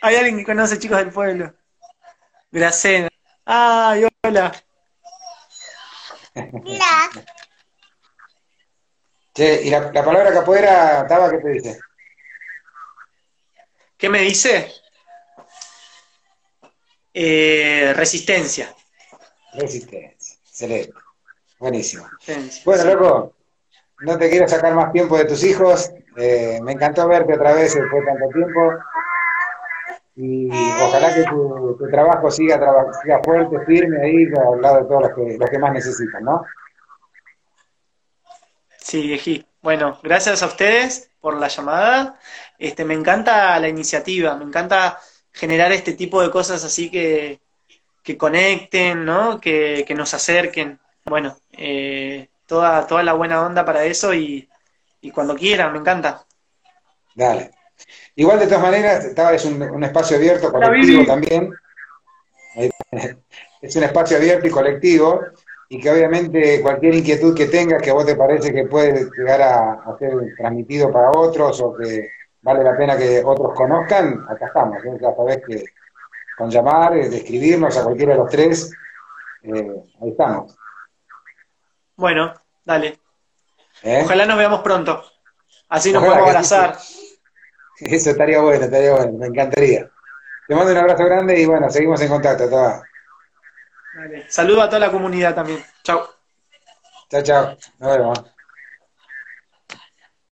Hay alguien que conoce chicos del pueblo. Gracena. Ay, hola.
Hola. Che, ¿y la, palabra capoeira, Taba, qué te dice?
¿Qué me dice? Eh, resistencia.
Resistencia, excelente. Buenísimo. Bueno, loco, no te quiero sacar más tiempo de tus hijos. Eh, me encantó verte otra vez después de tanto tiempo. Y ojalá que tu, trabajo siga, siga fuerte, firme ahí, al lado de todos los que, los que más necesitan, ¿no?
Sí, viejí. Bueno, gracias a ustedes por la llamada. Este, me encanta la iniciativa, me encanta generar este tipo de cosas así que, que conecten, ¿no? Que, que nos acerquen. Bueno, eh, toda, toda la buena onda para eso y, y cuando quieran, me encanta.
Dale. Igual de todas maneras, es un, un espacio abierto, colectivo también. Es un espacio abierto y colectivo y que obviamente cualquier inquietud que tengas que a vos te parece que puede llegar a, ser transmitido para otros o que vale la pena que otros conozcan, acá estamos. ¿eh? Ya sabés que con llamar, eh, escribirnos a cualquiera de los tres, eh, ahí estamos.
Bueno, dale. ¿Eh? Ojalá nos veamos pronto. Así nos podemos abrazar.
Eso estaría bueno, estaría bueno, me encantaría. Te mando un abrazo grande y bueno, seguimos en contacto. Toda.
Saludo a toda la comunidad también. Chao.
Chao, chao. Nos vemos.